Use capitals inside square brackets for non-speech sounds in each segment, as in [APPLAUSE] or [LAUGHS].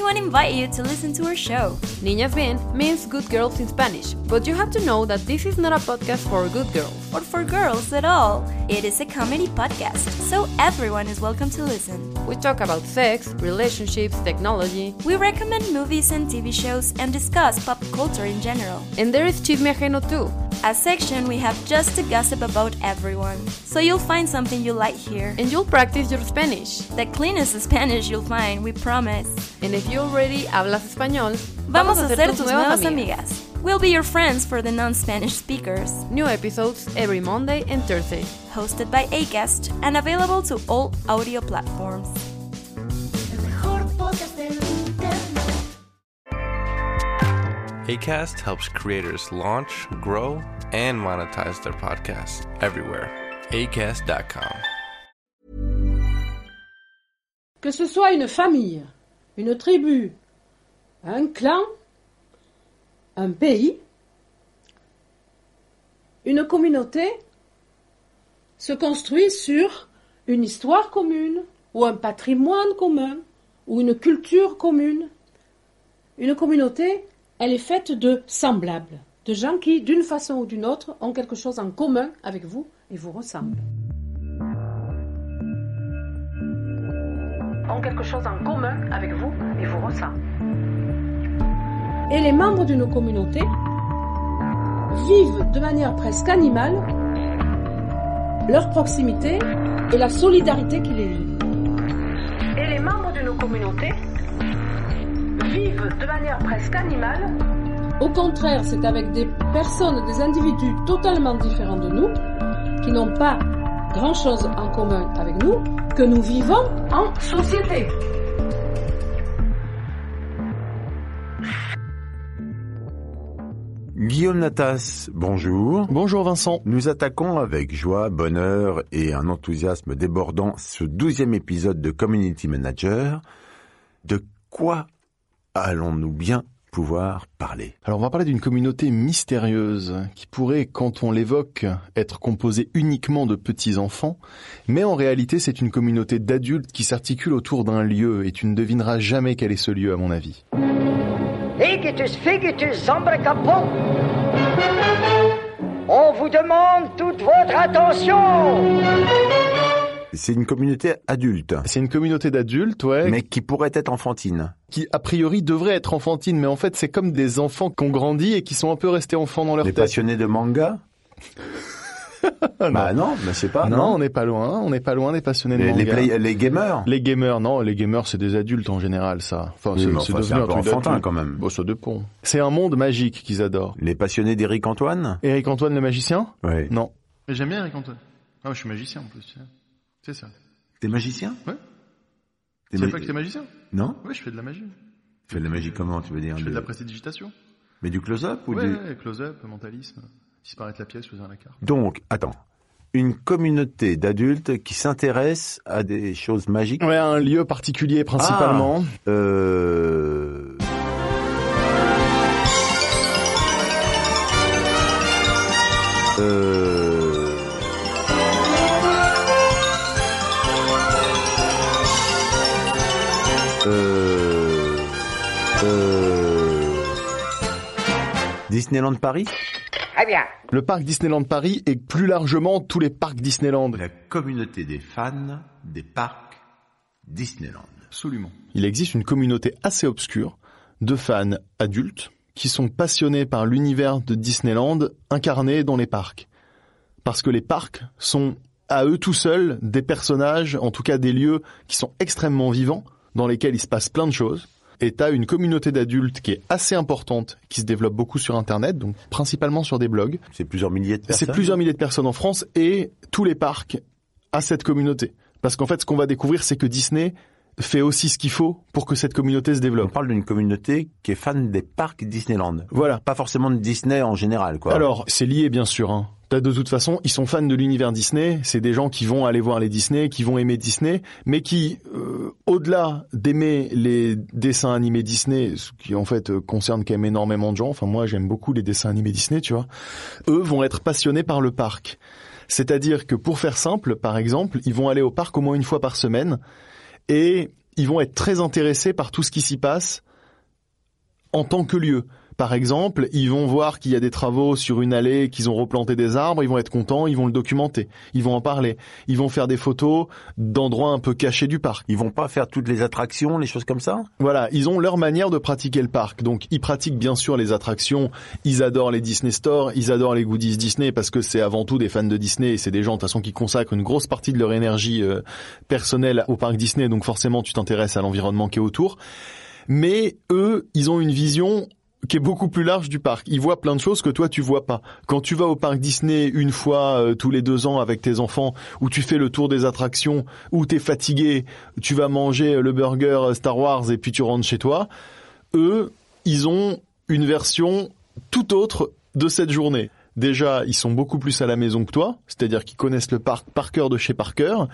To invite you to listen to our show. Niñas Bien means good girls in Spanish, but you have to know that this is not a podcast for good girls. Or for girls at all. It is a comedy podcast, so everyone is welcome to listen. We talk about sex, relationships, technology, We recommend movies and TV shows and discuss pop culture in general. and there is Chisme Ajeno too. A section we have just to gossip about everyone. So you'll find something you like here. And you'll practice your Spanish. The cleanest Spanish you'll find, we promise. And if you already hablas español, Vamos a ser tus nuevas amigas. We'll be your friends for the non-Spanish speakers. New episodes every Monday and Thursday. Hosted by Acast and available to all audio platforms. ACAST helps creators launch, grow, and monetize their podcasts everywhere. ACAST.com. Que ce soit une famille, une tribu, un clan, un pays, une communauté se construit sur une histoire commune ou un patrimoine commun ou une culture commune. Une communauté, elle est faite de semblables, de gens qui, d'une façon ou d'une autre, ont quelque chose en commun avec vous et vous ressemblent. ont quelque chose en commun avec vous et vous ressemblent. Et les membres d'une communauté vivent de manière presque animale leur proximité et la solidarité qui les lie. Et les membres d'une communauté vivent de manière presque animale. Au contraire, c'est avec des personnes, des individus totalement différents de nous, qui n'ont pas grand-chose en commun avec nous, que nous vivons en société. Guillaume Natas, bonjour. Bonjour Vincent. Nous attaquons avec joie, bonheur et un enthousiasme débordant ce douzième épisode de Community Manager. De quoi allons-nous bien pouvoir parler? Alors on va parler d'une communauté mystérieuse qui pourrait, quand on l'évoque, être composée uniquement de petits-enfants, mais en réalité c'est une communauté d'adultes qui s'articule autour d'un lieu et tu ne devineras jamais quel est ce lieu à mon avis. On vous demande toute votre attention. C'est une communauté adulte, C'est une communauté d'adultes, ouais, mais qui pourrait être enfantine. qui a priori devrait être enfantine, mais en fait c'est comme des enfants qui ont grandi et qui sont un peu restés enfants dans leur Les tête. passionnés de manga [LAUGHS] Bah non, mais c'est pas. non, on n'est pas loin, on n'est pas loin des passionnés de les, les, manga. play- les gamers Les gamers, non, les gamers c'est des adultes en général, ça. Enfin, Oui, c'est enfin, devenu un un peu truc enfantin quand même. Bon, ça dépend. C'est un monde magique qu'ils adorent. Les passionnés d'Éric Antoine Eric Antoine le magicien? Ouais. Non. Mais j'aime bien Eric Antoine. Ah, je suis magicien en plus. C'est ça. T'es magicien? Ouais. Tu sais ma- pas que t'es magicien Non? Ouais, je fais de la magie. Tu fais de la magie comment, tu veux dire Je fais de de- la prestidigitation. Mais du close-up ou Ouais, du... ouais, close-up, mentalisme, disparaître la pièce, choisir la carte. Donc, attends. Une communauté d'adultes qui s'intéresse à des choses magiques? Ouais, un lieu particulier principalement. Euh... Euh... Disneyland Paris Très bien. Le parc Disneyland Paris et plus largement tous les parcs Disneyland. La communauté des fans des parcs Disneyland. Absolument. Il existe une communauté assez obscure de fans adultes qui sont passionnés par l'univers de Disneyland incarné dans les parcs. Parce que les parcs sont à eux tout seuls des personnages, en tout cas des lieux qui sont extrêmement vivants, dans lesquels il se passe plein de choses. Et t'as une communauté d'adultes qui est assez importante, qui se développe beaucoup sur Internet, donc principalement sur des blogs. C'est plusieurs milliers de personnes. C'est plusieurs milliers de personnes en France et tous les parcs à cette communauté. Parce qu'en fait, ce qu'on va découvrir, c'est que Disney fait aussi ce qu'il faut pour que cette communauté se On développe. parle d'une communauté qui est fan des parcs Disneyland. Voilà. Pas forcément de Disney en général, quoi. Alors, c'est lié bien sûr, hein, T'as de toute façon, ils sont fans de l'univers Disney. C'est des gens qui vont aller voir les Disney, qui vont aimer Disney, mais qui, euh, au-delà d'aimer les dessins animés Disney, ce qui en fait euh, concerne quand même énormément de gens. Enfin, moi, j'aime beaucoup les dessins animés Disney, tu vois. Eux vont être passionnés par le parc. C'est-à-dire que pour faire simple, par exemple, ils vont aller au parc au moins une fois par semaine et ils vont être très intéressés par tout ce qui s'y passe en tant que lieu. Par exemple, ils vont voir qu'il y a des travaux sur une allée, qu'ils ont replanté des arbres, ils vont être contents, ils vont le documenter, ils vont en parler, ils vont faire des photos d'endroits un peu cachés du parc. Ils vont pas faire toutes les attractions, les choses comme ça? Voilà, ils ont leur manière de pratiquer le parc. Donc ils pratiquent bien sûr les attractions, ils adorent les Disney Store, ils adorent les goodies Disney parce que c'est avant tout des fans de Disney et c'est des gens de toute façon qui consacrent une grosse partie de leur énergie euh, personnelle au parc Disney, donc forcément tu t'intéresses à l'environnement qui est autour. Mais eux, ils ont une vision qui est beaucoup plus large du parc. Ils voient plein de choses que toi tu vois pas. Quand tu vas au parc Disney une fois euh, tous les deux ans avec tes enfants, où tu fais le tour des attractions, où t'es fatigué, tu vas manger le burger Star Wars et puis tu rentres chez toi. Eux, ils ont une version tout autre de cette journée. Déjà, ils sont beaucoup plus à la maison que toi, c'est-à-dire qu'ils connaissent le parc par cœur de chez par cœur,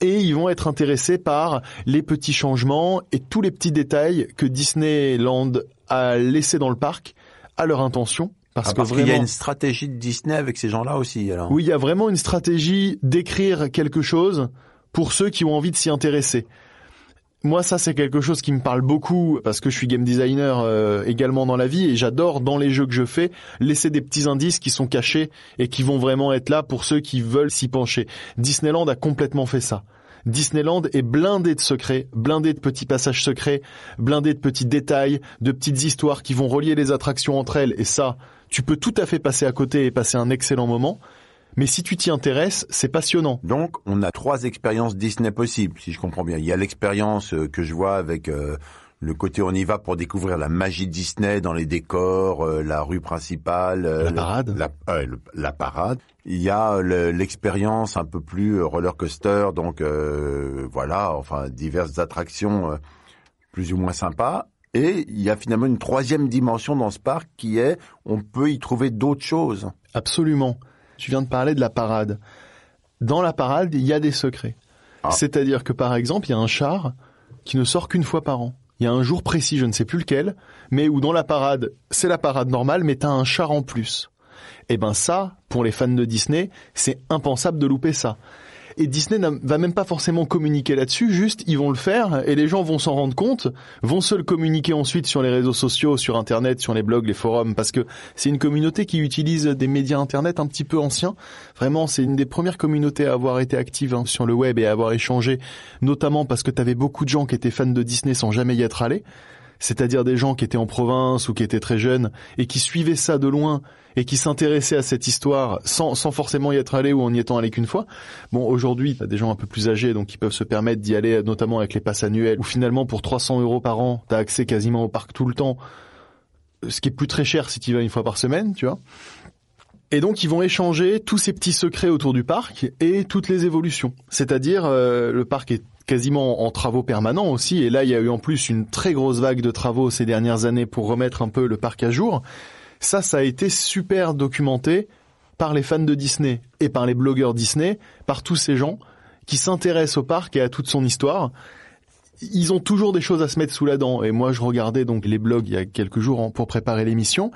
et ils vont être intéressés par les petits changements et tous les petits détails que Disneyland a laissés dans le parc à leur intention. Parce, Ah, que qu'il y a vraiment, une stratégie de Disney avec ces gens-là aussi, alors. oui, il y a vraiment une stratégie d'écrire quelque chose pour ceux qui ont envie de s'y intéresser. Moi, ça, c'est quelque chose qui me parle beaucoup parce que je suis game designer euh, également dans la vie et j'adore dans les jeux que je fais laisser des petits indices qui sont cachés et qui vont vraiment être là pour ceux qui veulent s'y pencher. Disneyland a complètement fait ça. Disneyland est blindé de secrets, blindé de petits passages secrets, blindé de petits détails, de petites histoires qui vont relier les attractions entre elles et ça, tu peux tout à fait passer à côté et passer un excellent moment. Mais si tu t'y intéresses, c'est passionnant. Donc, on a trois expériences Disney possibles, si je comprends bien. Il y a l'expérience euh, que je vois avec euh, le côté on y va pour découvrir la magie Disney dans les décors, euh, la rue principale, euh, La parade. la, euh, le- la parade. Il y a le- l'expérience un peu plus euh, roller coaster, donc euh, voilà, enfin diverses attractions euh, plus ou moins sympas. Et il y a finalement une troisième dimension dans ce parc qui est on peut y trouver d'autres choses. Absolument. Tu viens de parler de la parade. Dans la parade, il y a des secrets. Ah. C'est-à-dire que par exemple, il y a un char qui ne sort qu'une fois par an. Il y a un jour précis, je ne sais plus lequel, mais où dans la parade, c'est la parade normale, mais t'as un char en plus. Et ben ça, pour les fans de Disney, c'est impensable de louper ça. Et Disney va même pas forcément communiquer là-dessus, juste ils vont le faire et les gens vont s'en rendre compte, vont se le communiquer ensuite sur les réseaux sociaux, sur internet, sur les blogs, les forums, parce que c'est une communauté qui utilise des médias internet un petit peu anciens. Vraiment, c'est une des premières communautés à avoir été active hein, sur le web et à avoir échangé, notamment parce que tu avais beaucoup de gens qui étaient fans de Disney sans jamais y être allés. C'est-à-dire des gens qui étaient en province ou qui étaient très jeunes et qui suivaient ça de loin et qui s'intéressaient à cette histoire sans, sans forcément y être allés ou en y étant allés qu'une fois. Bon, aujourd'hui, t'as des gens un peu plus âgés, donc qui peuvent se permettre d'y aller, notamment avec les passes annuelles, où finalement, pour 300 euros par an, t'as accès quasiment au parc tout le temps, ce qui est plus très cher si tu vas une fois par semaine, tu vois. Et donc, ils vont échanger tous ces petits secrets autour du parc et toutes les évolutions. C'est-à-dire, euh, le parc est quasiment en travaux permanents aussi, et là, il y a eu en plus une très grosse vague de travaux ces dernières années pour remettre un peu le parc à jour. Ça, ça a été super documenté par les fans de Disney et par les blogueurs Disney, par tous ces gens qui s'intéressent au parc et à toute son histoire. Ils ont toujours des choses à se mettre sous la dent. Et moi, je regardais donc les blogs il y a quelques jours hein, pour préparer l'émission.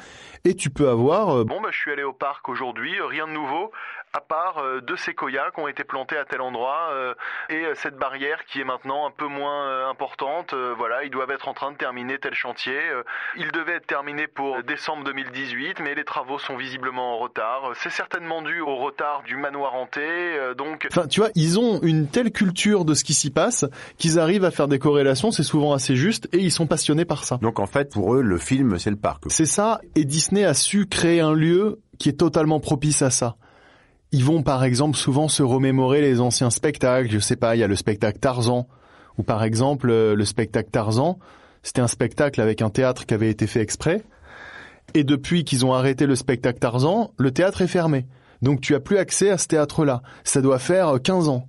Et tu peux avoir... euh, bon, bah, je suis allé au parc aujourd'hui, euh, rien de nouveau, à part euh, deux séquoias qui ont été plantés à tel endroit euh, et euh, cette barrière qui est maintenant un peu moins euh, importante. Euh, voilà, ils doivent être en train de terminer tel chantier. Euh, il devait être terminé pour décembre 2018, mais les travaux sont visiblement en retard. C'est certainement dû au retard du manoir hanté. euh, donc, enfin, tu vois, ils ont une telle culture de ce qui s'y passe qu'ils arrivent à faire des corrélations. C'est souvent assez juste et ils sont passionnés par ça. Donc en fait, pour eux, le film, c'est le parc. C'est ça, et Disney a su créer un lieu qui est totalement propice à ça. Ils vont par exemple souvent se remémorer les anciens spectacles, je sais pas, il y a le spectacle Tarzan, ou par exemple euh, le spectacle Tarzan, c'était un spectacle avec un théâtre qui avait été fait exprès, et depuis qu'ils ont arrêté le spectacle Tarzan, le théâtre est fermé. Donc tu as plus accès à ce théâtre-là. Ça doit faire euh, 15 ans.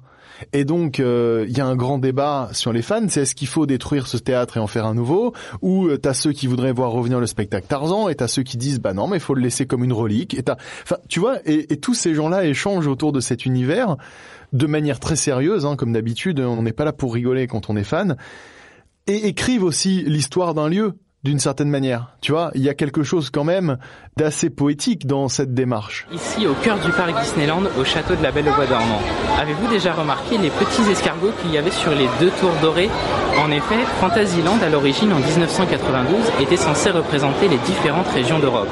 Et donc, euh, il y a un grand débat sur les fans. C'est est-ce qu'il faut détruire ce théâtre et en faire un nouveau Ou euh, t'as ceux qui voudraient voir revenir le spectacle Tarzan et t'as ceux qui disent bah non, mais il faut le laisser comme une relique. Et t'as, enfin, tu vois, et, et tous ces gens-là échangent autour de cet univers de manière très sérieuse, hein, comme d'habitude. On n'est pas là pour rigoler quand on est fan. Et écrivent aussi l'histoire d'un lieu d'une certaine manière. Tu vois, il y a quelque chose quand même d'assez poétique dans cette démarche. Ici, au cœur du parc Disneyland, au château de la Belle au Bois dormant, avez-vous déjà remarqué les petits escargots qu'il y avait sur les deux tours dorées? En effet, Fantasyland, à l'origine, en 1992, était censé représenter les différentes régions d'Europe.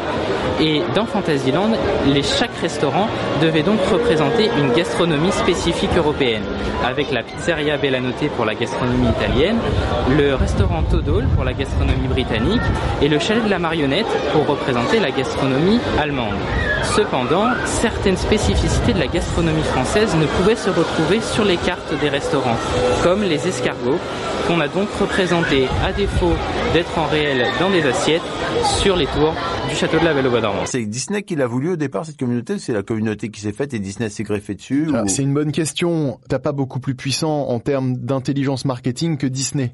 Et dans Fantasyland, les, chaque restaurant devait donc représenter une gastronomie spécifique européenne, avec la pizzeria Bellanote pour la gastronomie italienne, le restaurant Todol pour la gastronomie britannique, et le chalet de la marionnette pour représenter la gastronomie allemande. Cependant, certaines spécificités de la gastronomie française ne pouvaient se retrouver sur les cartes des restaurants, comme les escargots, qu'on a donc représentés, à défaut d'être en réel dans des assiettes, sur les tours du château de la Belle au Bois dormant. C'est Disney qui l'a voulu au départ, cette communauté C'est la communauté qui s'est faite et Disney s'est greffé dessus Ah, ou- C'est une bonne question. T'as pas beaucoup plus puissant en termes d'intelligence marketing que Disney.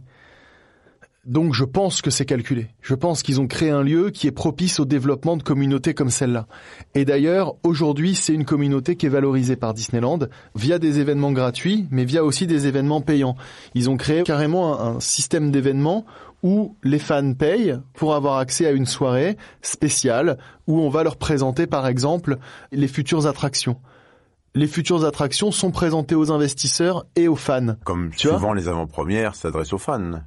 Donc je pense que c'est calculé. Je pense qu'ils ont créé un lieu qui est propice au développement de communautés comme celle-là. Et d'ailleurs, aujourd'hui, c'est une communauté qui est valorisée par Disneyland via des événements gratuits, mais via aussi des événements payants. Ils ont créé carrément un, un système d'événements où les fans payent pour avoir accès à une soirée spéciale où on va leur présenter par exemple les futures attractions les futures attractions sont présentées aux investisseurs et aux fans. Comme Tu souvent les avant-premières s'adressent aux fans.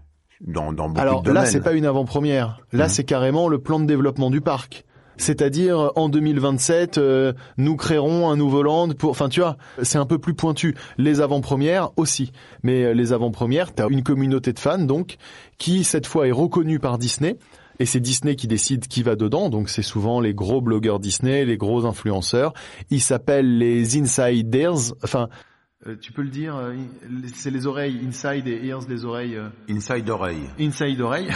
Dans, dans beaucoup Alors de là, c'est pas une avant-première. Là, Mhm. c'est carrément le plan de développement du parc. C'est-à-dire en 2027, euh, nous créerons un nouveau land pour. Enfin, tu vois, c'est un peu plus pointu. Les avant-premières aussi, mais euh, les avant-premières, t'as une communauté de fans donc qui cette fois est reconnue par Disney. Et c'est Disney qui décide qui va dedans, donc c'est souvent les gros blogueurs Disney, les gros influenceurs. Ils s'appellent les insiders. Enfin, euh, tu peux le dire, euh, c'est les oreilles inside et ears, les oreilles euh, Inside oreille. inside oreilles.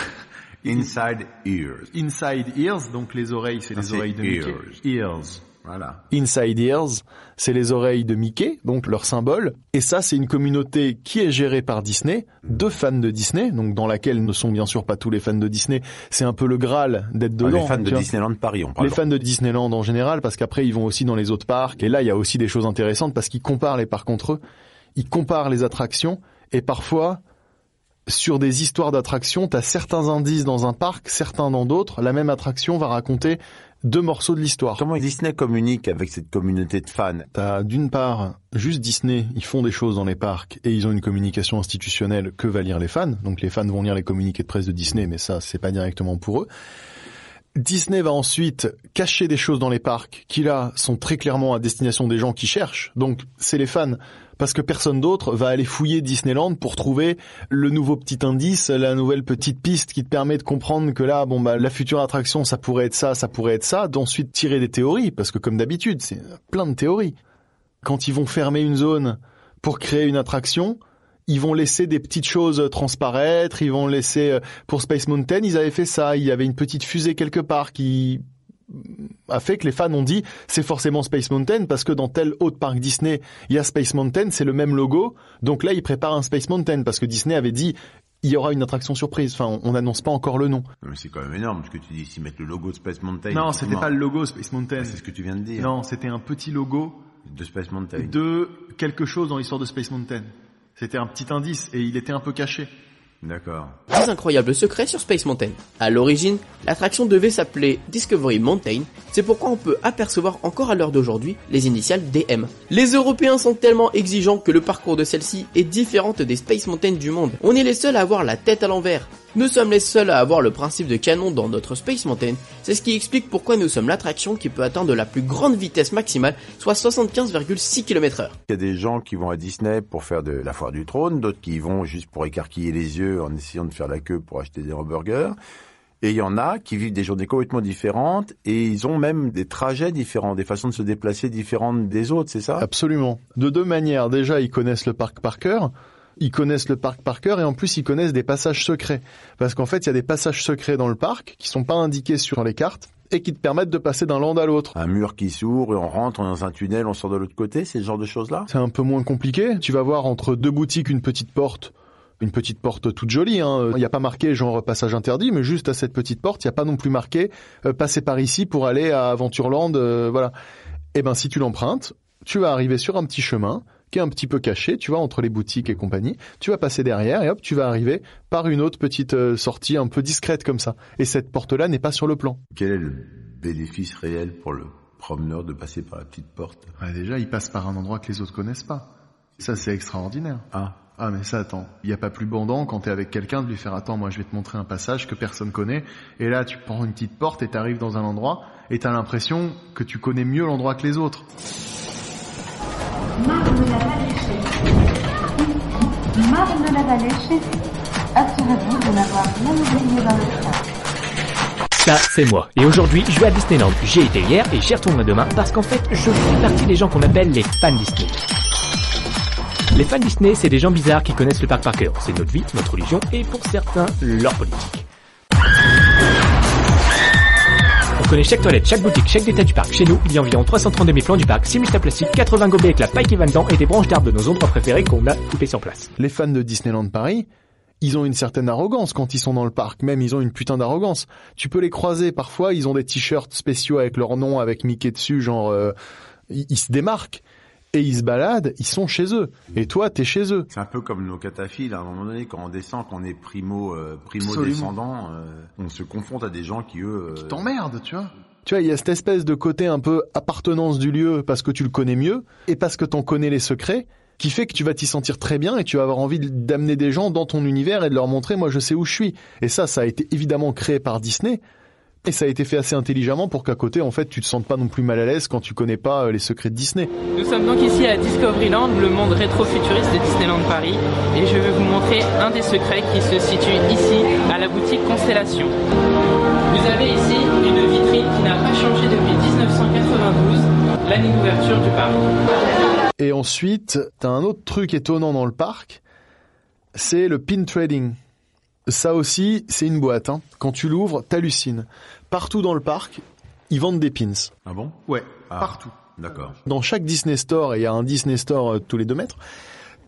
Inside ears. Inside ears, donc les oreilles, c'est les oreilles de Mickey. Ears. Voilà. Inside ears, c'est les oreilles de Mickey, donc leur symbole. Et ça, c'est une communauté qui est gérée par Disney, de fans de Disney, donc dans laquelle ne sont bien sûr pas tous les fans de Disney. C'est un peu le Graal d'être Ah, dedans. les fans de vois. Disneyland Paris, on parle. Les fans de Disneyland en général, parce qu'après ils vont aussi dans les autres parcs. Et là, il y a aussi des choses intéressantes parce qu'ils comparent les parcs entre eux. Ils comparent les attractions et parfois sur des histoires d'attractions, t'as certains indices dans un parc, certains dans d'autres. La même attraction va raconter deux morceaux de l'histoire. Comment Disney communique avec cette communauté de fans? T'as d'une part juste Disney, ils font des choses dans les parcs et ils ont une communication institutionnelle que va lire les fans. Donc les fans vont lire les communiqués de presse de Disney, mais ça c'est pas directement pour eux. Disney va ensuite cacher des choses dans les parcs qui là sont très clairement à destination des gens qui cherchent. Donc c'est les fans parce que personne d'autre va aller fouiller Disneyland pour trouver le nouveau petit indice, la nouvelle petite piste qui te permet de comprendre que là bon bah la future attraction ça pourrait être ça, ça pourrait être ça, d'ensuite tirer des théories parce que comme d'habitude, c'est plein de théories. Quand ils vont fermer une zone pour créer une attraction, ils vont laisser des petites choses transparaître, ils vont laisser euh, pour Space Mountain, ils avaient fait ça, il y avait une petite fusée quelque part qui a fait que les fans ont dit c'est forcément Space Mountain parce que dans tel autre parc Disney, il y a Space Mountain, c'est le même logo. Donc là, ils préparent un Space Mountain parce que Disney avait dit il y aura une attraction surprise. Enfin, on n'annonce pas encore le nom. Mais C'est quand même énorme ce que tu dis, s'ils mettent le logo de Space Mountain. Non, c'était pas le logo Space Mountain. Ah, C'est ce que tu viens de dire. Non, c'était un petit logo De Space Mountain. de quelque chose dans l'histoire de Space Mountain. C'était un petit indice et il était un peu caché. D'accord. 10 incroyables secrets sur Space Mountain. À l'origine, l'attraction devait s'appeler Discovery Mountain, c'est pourquoi on peut apercevoir encore à l'heure d'aujourd'hui les initiales DM. Les Européens sont tellement exigeants que le parcours de celle-ci est différente des Space Mountain du monde. On est les seuls à avoir la tête à l'envers. Nous sommes les seuls à avoir le principe de canon dans notre Space Mountain, c'est ce qui explique pourquoi nous sommes l'attraction qui peut atteindre la plus grande vitesse maximale, soit 75,6 km heure. Il y a des gens qui vont à Disney pour faire de la foire du trône, d'autres qui y vont juste pour écarquiller les yeux en essayant de faire la queue pour acheter des hamburgers. Et il y en a qui vivent des journées complètement différentes et ils ont même des trajets différents, des façons de se déplacer différentes des autres, c'est ça? Absolument. De deux manières. Déjà, ils connaissent le parc par cœur. Ils connaissent le parc par cœur et en plus ils connaissent des passages secrets. Parce qu'en fait, il y a des passages secrets dans le parc qui sont pas indiqués sur les cartes. et qui te permettent de passer d'un land à l'autre. Un mur qui s'ouvre et on rentre dans un tunnel, on sort de l'autre côté, c'est ce genre de choses-là? C'est un peu moins compliqué. Tu vas voir entre deux boutiques une petite porte. Une petite porte toute jolie. hein. Il n'y a pas marqué genre passage interdit, mais juste à cette petite porte, il n'y a pas non plus marqué euh, passer par ici pour aller à Aventureland. euh, voilà. Eh ben si tu l'empruntes, tu vas arriver sur un petit chemin qui est un petit peu caché, tu vois, entre les boutiques et compagnie. Tu vas passer derrière et hop, tu vas arriver par une autre petite euh, sortie un peu discrète comme ça. Et cette porte-là n'est pas sur le plan. Quel est le bénéfice réel pour le promeneur de passer par la petite porte? Ouais, déjà, il passe par un endroit que les autres connaissent pas. Ça, c'est extraordinaire. Ah, Ah, mais ça, attends. Il n'y a pas plus bandant quand t'es avec quelqu'un de lui faire attends, moi je vais te montrer un passage que personne connaît. Et là, tu prends une petite porte et t'arrives dans un endroit et t'as l'impression que tu connais mieux l'endroit que les autres. Marne de la assurez-vous de n'avoir rien oublié dans le train. Ça, c'est moi. Et aujourd'hui, je vais à Disneyland. J'y ai été hier et j'y retourne demain parce qu'en fait, je fais partie des gens qu'on appelle les fans Disney. Les fans Disney, c'est des gens bizarres qui connaissent le parc par cœur. C'est notre vie, notre religion et pour certains, leur politique. On connaît chaque toilette, chaque boutique, chaque détail du parc. Chez nous, il y a environ 332 000 plans du parc, 6 000 plastique, 80 gobelets avec la paille qui va dedans et des branches d'arbres de nos endroits préférés qu'on a coupés sur place. Les fans de Disneyland Paris, ils ont une certaine arrogance quand ils sont dans le parc. Même, ils ont une putain d'arrogance. Tu peux les croiser parfois, ils ont des t-shirts spéciaux avec leur nom, avec Mickey dessus, genre, euh, ils se démarquent. Et ils se baladent, ils sont chez eux. Et toi, t'es chez eux. c'est un peu comme nos cataphiles, à un moment donné, quand on descend, qu'on est primo, euh, primo Absolument. descendant, euh, on se confronte à des gens qui, eux... euh, t'emmerdent, tu vois. Tu vois, il y a cette espèce de côté un peu appartenance du lieu parce que tu le connais mieux et parce que t'en connais les secrets qui fait que tu vas t'y sentir très bien et tu vas avoir envie d'amener des gens dans ton univers et de leur montrer moi je sais où je suis. Et ça, ça a été évidemment créé par Disney et ça a été fait assez intelligemment pour qu'à côté en fait tu te sentes pas non plus mal à l'aise quand tu connais pas euh, les secrets de Disney. Nous sommes donc ici à Discoveryland, le monde rétro-futuriste de Disneyland Paris, et je vais vous montrer un des secrets qui se situe ici, à la boutique Constellation. Vous avez ici une vitrine qui n'a pas changé depuis 1992, l'année d'ouverture du parc. Et ensuite, t'as un autre truc étonnant dans le parc, c'est le pin trading. Ça aussi, c'est une boîte. Hein. Quand tu l'ouvres, t'hallucines. Partout dans le parc, ils vendent des pins. Ah bon? Ouais, Ah. partout. D'accord. Dans chaque Disney Store, et il y a un Disney Store euh, tous les deux mètres,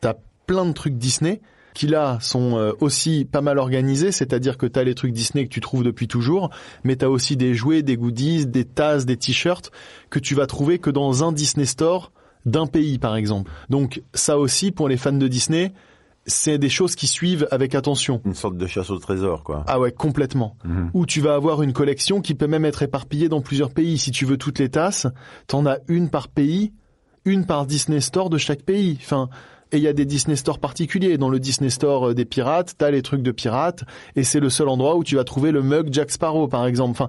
t'as plein de trucs Disney qui là sont euh, aussi pas mal organisés, c'est-à-dire que t'as les trucs Disney que tu trouves depuis toujours, mais t'as aussi des jouets, des goodies, des tasses, des t-shirts que tu vas trouver que dans un Disney Store d'un pays par exemple. Donc ça aussi pour les fans de Disney, c'est des choses qui suivent avec attention. Une sorte de chasse au trésor, quoi. Ah ouais, complètement. Mhm. Où tu vas avoir une collection qui peut même être éparpillée dans plusieurs pays. Si tu veux toutes les tasses, t'en as une par pays, une par Disney Store de chaque pays. Enfin, et il y a des Disney Store particuliers. Dans le Disney Store euh, des pirates, t'as les trucs de pirates, et c'est le seul endroit où tu vas trouver le mug Jack Sparrow, par exemple. Enfin,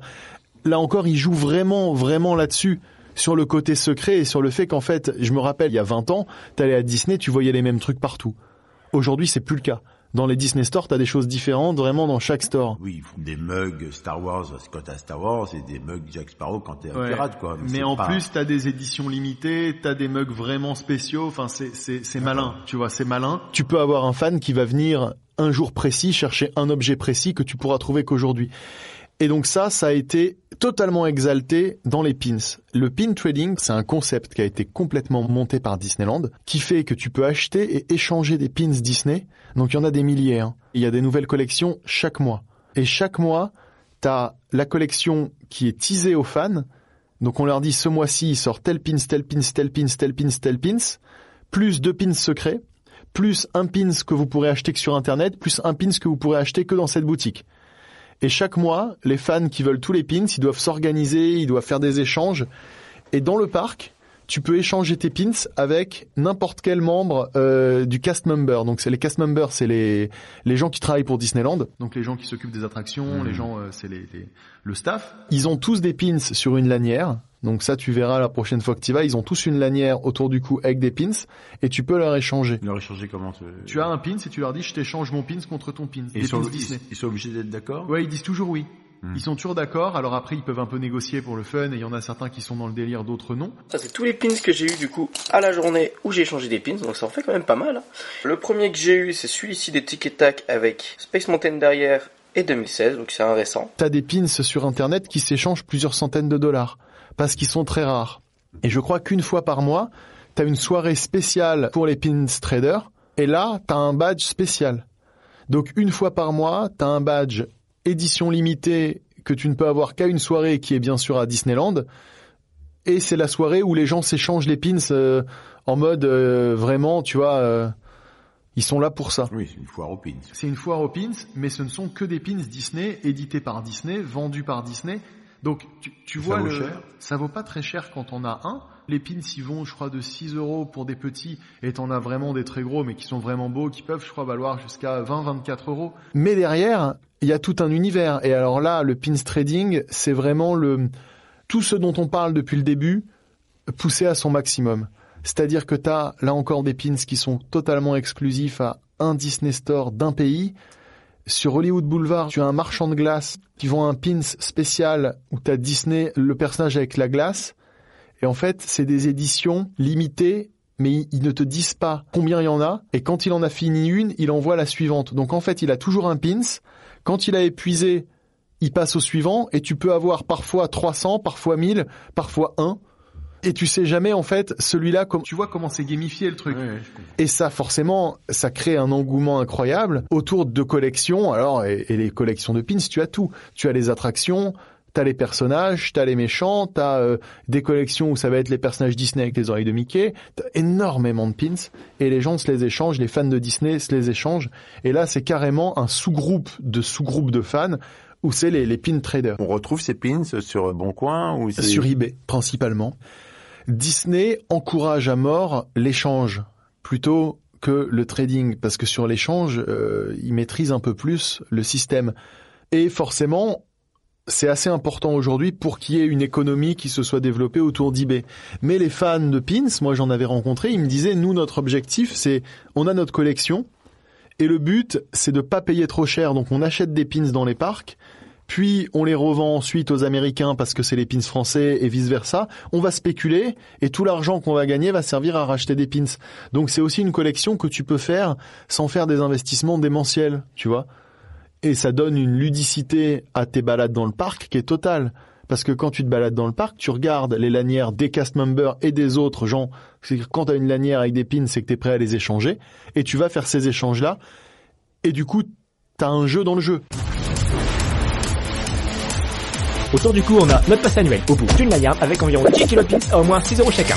là encore, ils jouent vraiment, vraiment là-dessus sur le côté secret et sur le fait qu'en fait, je me rappelle, il y a 20 ans, t'allais à Disney, tu voyais les mêmes trucs partout. Aujourd'hui, c'est plus le cas. Dans les Disney Store, t'as des choses différentes vraiment dans chaque store. Oui, ils font des mugs Star Wars quand t'as Star Wars et des mugs Jack Sparrow quand t'es un Ouais. pirate, quoi. Mais en pas- plus, t'as des éditions limitées, t'as des mugs vraiment spéciaux. Enfin, c'est c'est c'est malin, tu vois, c'est malin. Tu peux avoir un fan qui va venir un jour précis chercher un objet précis que tu pourras trouver qu'aujourd'hui. Et donc ça, ça a été totalement exalté dans les pins. Le pin trading, c'est un concept qui a été complètement monté par Disneyland, qui fait que tu peux acheter et échanger des pins Disney. Donc il y en a des milliers. hein. Il y a des nouvelles collections chaque mois. Et chaque mois, t'as la collection qui est teasée aux fans. Donc on leur dit ce mois-ci il sort tel pins, tel pins, tel pins, tel pins, tel pins, plus deux pins secrets, plus un pins que vous pourrez acheter que sur internet, plus un pins que vous pourrez acheter que dans cette boutique. Et chaque mois, les fans qui veulent tous les pins, ils doivent s'organiser, ils doivent faire des échanges. Et dans le parc, tu peux échanger tes pins avec n'importe quel membre euh, du cast member. Donc c'est les cast members, c'est les les gens qui travaillent pour Disneyland. Donc les gens qui s'occupent des attractions, les gens, euh, c'est les, les- le staff. Ils ont tous des pins sur une lanière. Donc ça, tu verras la prochaine fois que tu vas. Ils ont tous une lanière autour du cou avec des pins et tu peux leur échanger. Leur échanger comment Tu as un pins et tu leur dis je t'échange mon pins contre ton pins. Et ils sont, pins ils sont obligés d'être d'accord? Ouais, ils disent toujours oui. Hmm. Ils sont toujours d'accord. Alors après, ils peuvent un peu négocier pour le fun et il y en a certains qui sont dans le délire, d'autres non. Ça c'est tous les pins que j'ai eu du coup à la journée où j'ai échangé des pins, donc ça en fait quand même pas mal. hein. Le premier que j'ai eu c'est celui-ci des Tic et Tac avec Space Mountain derrière et 2016, donc c'est un récent. T'as des pins sur internet qui s'échangent plusieurs centaines de dollars parce qu'ils sont très rares. Et je crois qu'une fois par mois, t'as une soirée spéciale pour les pins traders et là, t'as un badge spécial. Donc une fois par mois, t'as un badge édition limitée que tu ne peux avoir qu'à une soirée qui est bien sûr à Disneyland. Et c'est la soirée où les gens s'échangent les pins euh, en mode euh, vraiment, tu vois, euh, ils sont là pour ça. Oui, c'est une foire aux pins. C'est une foire aux pins, mais ce ne sont que des pins Disney, édités par Disney, vendus par Disney. Donc tu, tu Ça vois, vaut le, cher ça vaut pas très cher quand on a un. Les pins ils vont, je crois, de 6 euros pour des petits, et t'en as vraiment des très gros, mais qui sont vraiment beaux, qui peuvent, je crois, valoir jusqu'à 20-24 euros. Mais derrière, il y a tout un univers. Et alors là, le pins trading, c'est vraiment le tout ce dont on parle depuis le début, poussé à son maximum. C'est-à-dire que tu as là encore des pins qui sont totalement exclusifs à un Disney Store d'un pays. Sur Hollywood Boulevard, tu as un marchand de glace qui vend un pins spécial où tu as Disney, le personnage avec la glace. Et en fait, c'est des éditions limitées, mais ils- ne te disent pas combien il y en a. Et quand il en a fini une, il envoie la suivante. Donc en fait, il a toujours un pins. Quand il a épuisé, il passe au suivant. Et tu peux avoir parfois 300, parfois 1000, parfois 1. Et tu sais jamais en fait celui-là comme tu vois comment c'est gamifié le truc. Et ça forcément ça crée un engouement incroyable autour de collections. Alors et, et les collections de pins, tu as tout. Tu as les attractions, t'as les personnages, t'as les méchants, t'as euh, des collections où ça va être les personnages Disney avec les oreilles de Mickey. T'as énormément de pins et les gens se les échangent, les fans de Disney se les échangent. Et là c'est carrément un sous-groupe de sous-groupe de fans où c'est les, les pin traders. On retrouve ces pins sur Boncoin ou Sur eBay, principalement. Disney encourage à mort l'échange plutôt que le trading, parce que sur l'échange, euh, ils maîtrisent un peu plus le système. Et forcément, c'est assez important aujourd'hui pour qu'il y ait une économie qui se soit développée autour d'eBay. Mais les fans de pins, moi j'en avais rencontré, ils me disaient, nous notre objectif c'est, on a notre collection, et le but c'est de pas payer trop cher, donc on achète des pins dans les parcs, puis on les revend ensuite aux Américains parce que c'est les pins français et vice versa. On va spéculer et tout l'argent qu'on va gagner va servir à racheter des pins. Donc c'est aussi une collection que tu peux faire sans faire des investissements démentiels, tu vois. Et ça donne une ludicité à tes balades dans le parc qui est totale. Parce que quand tu te balades dans le parc, tu regardes les lanières des cast members et des autres gens. C'est quand tu as une lanière avec des pins, c'est que tu es prêt à les échanger. Et tu vas faire ces échanges-là. Et du coup, tu as un jeu dans le jeu. Autour du cou, on a notre passe annuel au bout d'une lanière avec environ 10 kilos à au moins 6 euros chacun.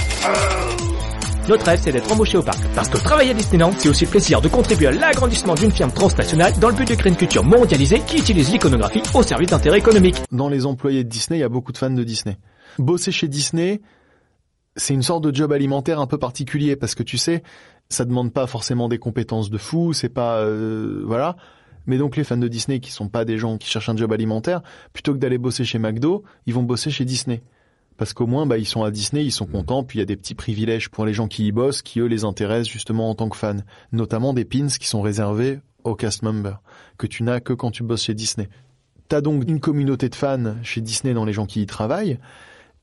Notre rêve, c'est d'être embauché au parc. Parce que travailler à Disneyland, c'est aussi le plaisir de contribuer à l'agrandissement d'une firme transnationale dans le but de créer une culture mondialisée qui utilise l'iconographie au service d'intérêts économiques. Dans les employés de Disney, il y a beaucoup de fans de Disney. Bosser chez Disney, c'est une sorte de job alimentaire un peu particulier parce que tu sais, ça demande pas forcément des compétences de fou, c'est pas euh, voilà. Mais donc les fans de Disney qui sont pas des gens qui cherchent un job alimentaire, plutôt que d'aller bosser chez McDo, ils vont bosser chez Disney. Parce qu'au moins, bah, ils sont à Disney, ils sont contents, puis il y a des petits privilèges pour les gens qui y bossent, qui eux les intéressent justement en tant que fans. Notamment des pins qui sont réservés aux cast members, que tu n'as que quand tu bosses chez Disney. T'as donc une communauté de fans chez Disney dans les gens qui y travaillent.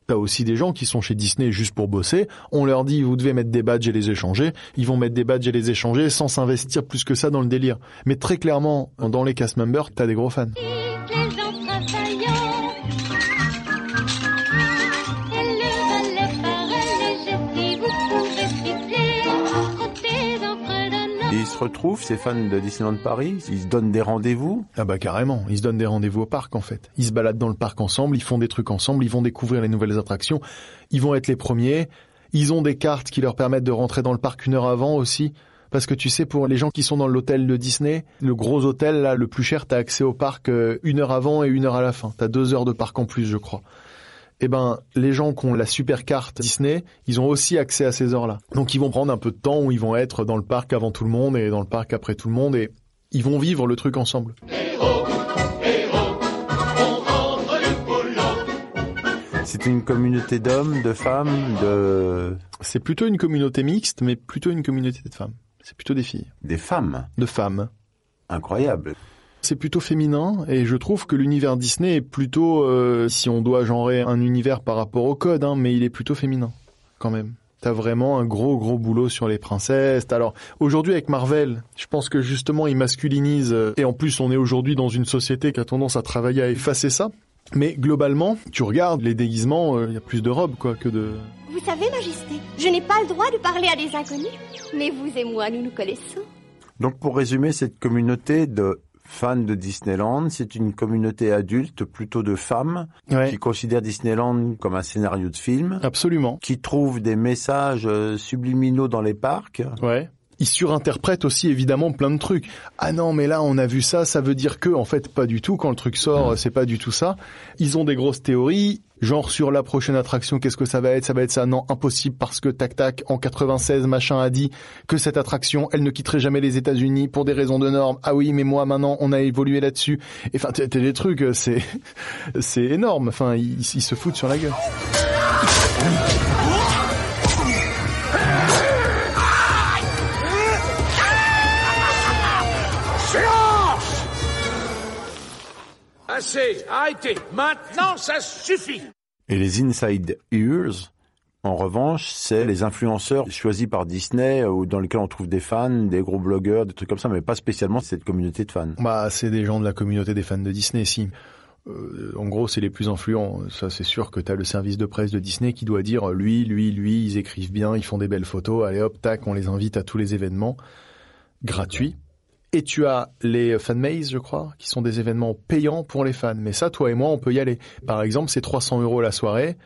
T'as aussi des gens qui sont chez Disney juste pour bosser. On leur dit, vous devez mettre des badges et les échanger. Ils vont mettre des badges et les échanger sans s'investir plus que ça dans le délire. Mais très clairement, dans les cast members, t'as des gros fans. Se retrouvent, ces fans de Disneyland Paris, ils se donnent des rendez-vous. Ah bah carrément, ils se donnent des rendez-vous au parc en fait. Ils se baladent dans le parc ensemble, ils font des trucs ensemble, ils vont découvrir les nouvelles attractions, ils vont être les premiers. Ils ont des cartes qui leur permettent de rentrer dans le parc une heure avant aussi. Parce que tu sais, pour les gens qui sont dans l'hôtel de Disney, le gros hôtel, là, le plus cher, t'as accès au parc euh, une heure avant et une heure à la fin. T'as deux heures de parc en plus, je crois. Eh ben, les gens qui ont la super carte Disney, ils ont aussi accès à ces heures-là. Donc ils vont prendre un peu de temps où ils vont être dans le parc avant tout le monde et dans le parc après tout le monde et ils vont vivre le truc ensemble. C'est une communauté d'hommes, de femmes, de... C'est plutôt une communauté mixte, mais plutôt une communauté de femmes. C'est plutôt des filles. Des femmes De femmes. Incroyable. C'est plutôt féminin et je trouve que l'univers Disney est plutôt, euh, si on doit genrer un univers par rapport au code, hein, mais il est plutôt féminin quand même. T'as vraiment un gros gros boulot sur les princesses. Alors aujourd'hui avec Marvel, je pense que justement ils masculinisent euh, et en plus on est aujourd'hui dans une société qui a tendance à travailler à effacer ça. Mais globalement, tu regardes les déguisements, il y a plus de robes quoi que de. Vous savez, Majesté, je n'ai pas le droit de parler à des inconnus. Mais vous et moi, nous nous connaissons. Donc pour résumer, cette communauté de fans de Disneyland, c'est une communauté adulte, plutôt de femmes, Ouais. qui considèrent Disneyland comme un scénario de film, Absolument. qui trouvent des messages euh, subliminaux dans les parcs. Ouais. Ils surinterprètent aussi évidemment plein de trucs. Ah non, mais là on a vu ça, ça veut dire que en fait pas du tout. Quand le truc sort, c'est pas du tout ça. Ils ont des grosses théories, genre sur la prochaine attraction, qu'est-ce que ça va être? Ça va être ça Non, impossible parce que tac tac en 96 machin a dit que cette attraction, elle ne quitterait jamais les États-Unis pour des raisons de normes. Ah oui, mais moi maintenant on a évolué là-dessus. Et Enfin, t'as des trucs, euh, c'est [LAUGHS] c'est énorme. Enfin, ils se foutent sur la gueule. Assez, arrêtez. Maintenant, ça suffit. Et les Inside Ears, en revanche, c'est les influenceurs choisis par Disney ou dans lesquels on trouve des fans, des gros blogueurs, des trucs comme ça, mais pas spécialement cette communauté de fans. Bah, c'est des gens de la communauté des fans de Disney, si. Euh, en gros, c'est les plus influents. Ça, c'est sûr que tu as le service de presse de Disney qui doit dire lui, lui, lui, ils écrivent bien, ils font des belles photos. Allez hop, tac, on les invite à tous les événements gratuits. Et tu as les fan maze, je crois, qui sont des événements payants pour les fans. Mais ça, toi et moi, on peut y aller. Par exemple, c'est 300 euros la soirée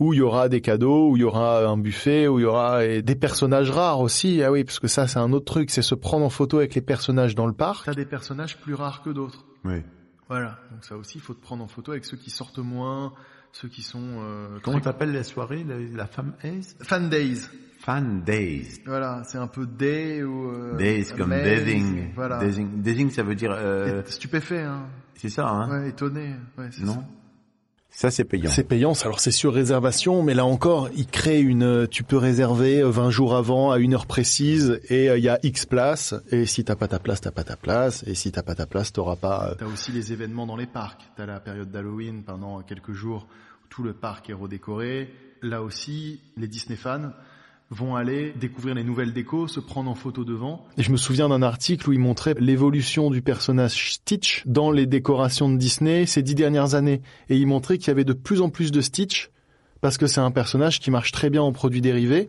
où il y aura des cadeaux, où il y aura un buffet, où il y aura des personnages rares aussi. Ah oui, parce que ça, c'est un autre truc, c'est se prendre en photo avec les personnages dans le parc. T'as des personnages plus rares que d'autres. Oui. Voilà, donc ça aussi, il faut te prendre en photo avec ceux qui sortent moins, ceux qui sont... Euh, Comment t'appelles la soirée, la, la femme Ace Fan Days. Fan Days. Voilà, c'est un peu day ou... Euh, Days comme dazing. Voilà. Dazing, ça veut dire... Euh, stupéfait, hein. c'est ça, hein Ouais, étonné. Ouais, c'est Non? ça. Ça, c'est payant. C'est payant, alors c'est sur réservation, mais là encore, ils créent une, euh, tu peux réserver euh, 20 jours avant à une heure précise et euh, il y a X places. Et si t'as pas ta place, t'as pas ta place. Et si t'as pas ta place, t'auras pas. euh, T'as aussi les événements dans les parcs. T'as la période d'Halloween pendant quelques jours, où tout le parc est redécoré. Là aussi, les Disney fans vont aller découvrir les nouvelles décos, se prendre en photo devant. Et je me souviens d'un article où il montrait l'évolution du personnage Stitch dans les décorations de Disney ces dix dernières années. Et il montrait qu'il y avait de plus en plus de Stitch parce que c'est un personnage qui marche très bien en produits dérivés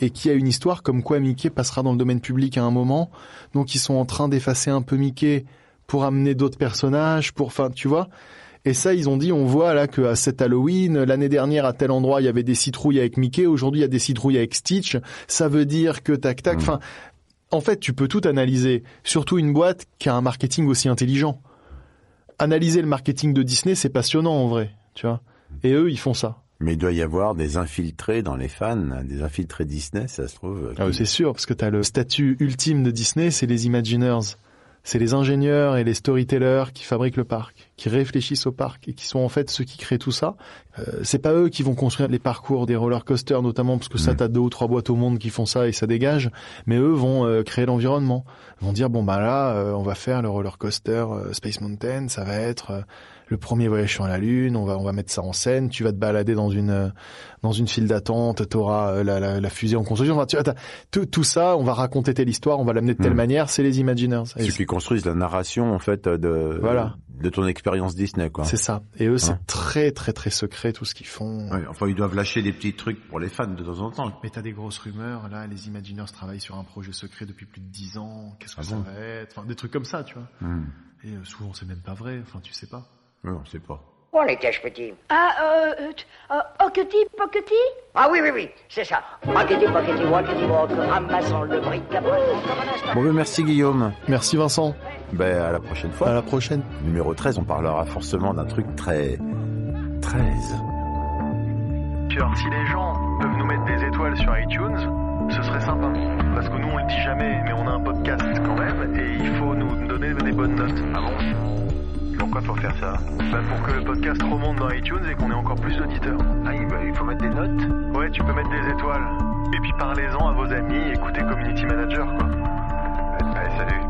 et qui a une histoire comme quoi Mickey passera dans le domaine public à un moment. Donc ils sont en train d'effacer un peu Mickey pour amener d'autres personnages, pour, enfin, tu vois. Et ça, ils ont dit, on voit là que à cet Halloween, l'année dernière à tel endroit, il y avait des citrouilles avec Mickey. Aujourd'hui, il y a des citrouilles avec Stitch. Ça veut dire que tac tac. Enfin, en fait, tu peux tout analyser. Surtout une boîte qui a un marketing aussi intelligent. Analyser le marketing de Disney, c'est passionnant en vrai, tu vois. Et eux, ils font ça. Mais il doit y avoir des infiltrés dans les fans, des infiltrés Disney, ça se trouve. Ah, c'est sûr, parce que tu as le statut ultime de Disney, c'est les Imagineers. C'est les ingénieurs et les storytellers qui fabriquent le parc, qui réfléchissent au parc et qui sont en fait ceux qui créent tout ça. Euh, c'est pas eux qui vont construire les parcours des roller coasters notamment parce que ça t'as deux ou trois boîtes au monde qui font ça et ça dégage. Mais eux vont euh, créer l'environnement. Ils vont dire bon bah là euh, on va faire le roller coaster euh, Space Mountain, ça va être euh, le premier voyage sur la lune. On va on va mettre ça en scène. Tu vas te balader dans une euh, dans une file d'attente. T'auras euh, la, la, la fusée en construction. Enfin, tu vois, t'as- tout, tout ça, on va raconter telle histoire, on va l'amener de telle Mm. manière. C'est les Imagineers. Et Ceux qui construisent la narration, en fait, de, Voilà. de ton expérience Disney, quoi. C'est ça. Et eux, c'est Hein. très très très secret tout ce qu'ils font. Ouais, enfin, ils doivent lâcher des petits trucs pour les fans de temps en temps. Mais t'as des grosses rumeurs. Là, les Imagineers travaillent sur un projet secret depuis plus de dix ans. Qu'est-ce que Ah ça bon? va être? Enfin, des trucs comme ça, tu vois. Hmm. Et euh, souvent, c'est même pas vrai. Enfin, tu sais pas. Ouais, on sait pas. Où en étais-je, petit Ah, euh, euh, euh, Pockety Ah oui, oui, oui, c'est ça. Rockety, pockety, walkety, walk, ramassant le un instant. Bon, ben, merci Guillaume. Merci Vincent. Ben, à la prochaine fois. À la prochaine. Numéro 13, on parlera forcément d'un truc très... 13. Alors, si les gens peuvent nous mettre des étoiles sur iTunes, ce serait sympa. Parce que nous, on le dit jamais, mais on a un podcast quand même, et il faut nous donner des bonnes notes. Ah bon? Pourquoi faut faire ça bah Pour que le podcast remonte dans iTunes et qu'on ait encore plus d'auditeurs. Ah, il faut mettre des notes Ouais, tu peux mettre des étoiles. Et puis parlez-en à vos amis, écoutez Community Manager, quoi. Allez. Salut.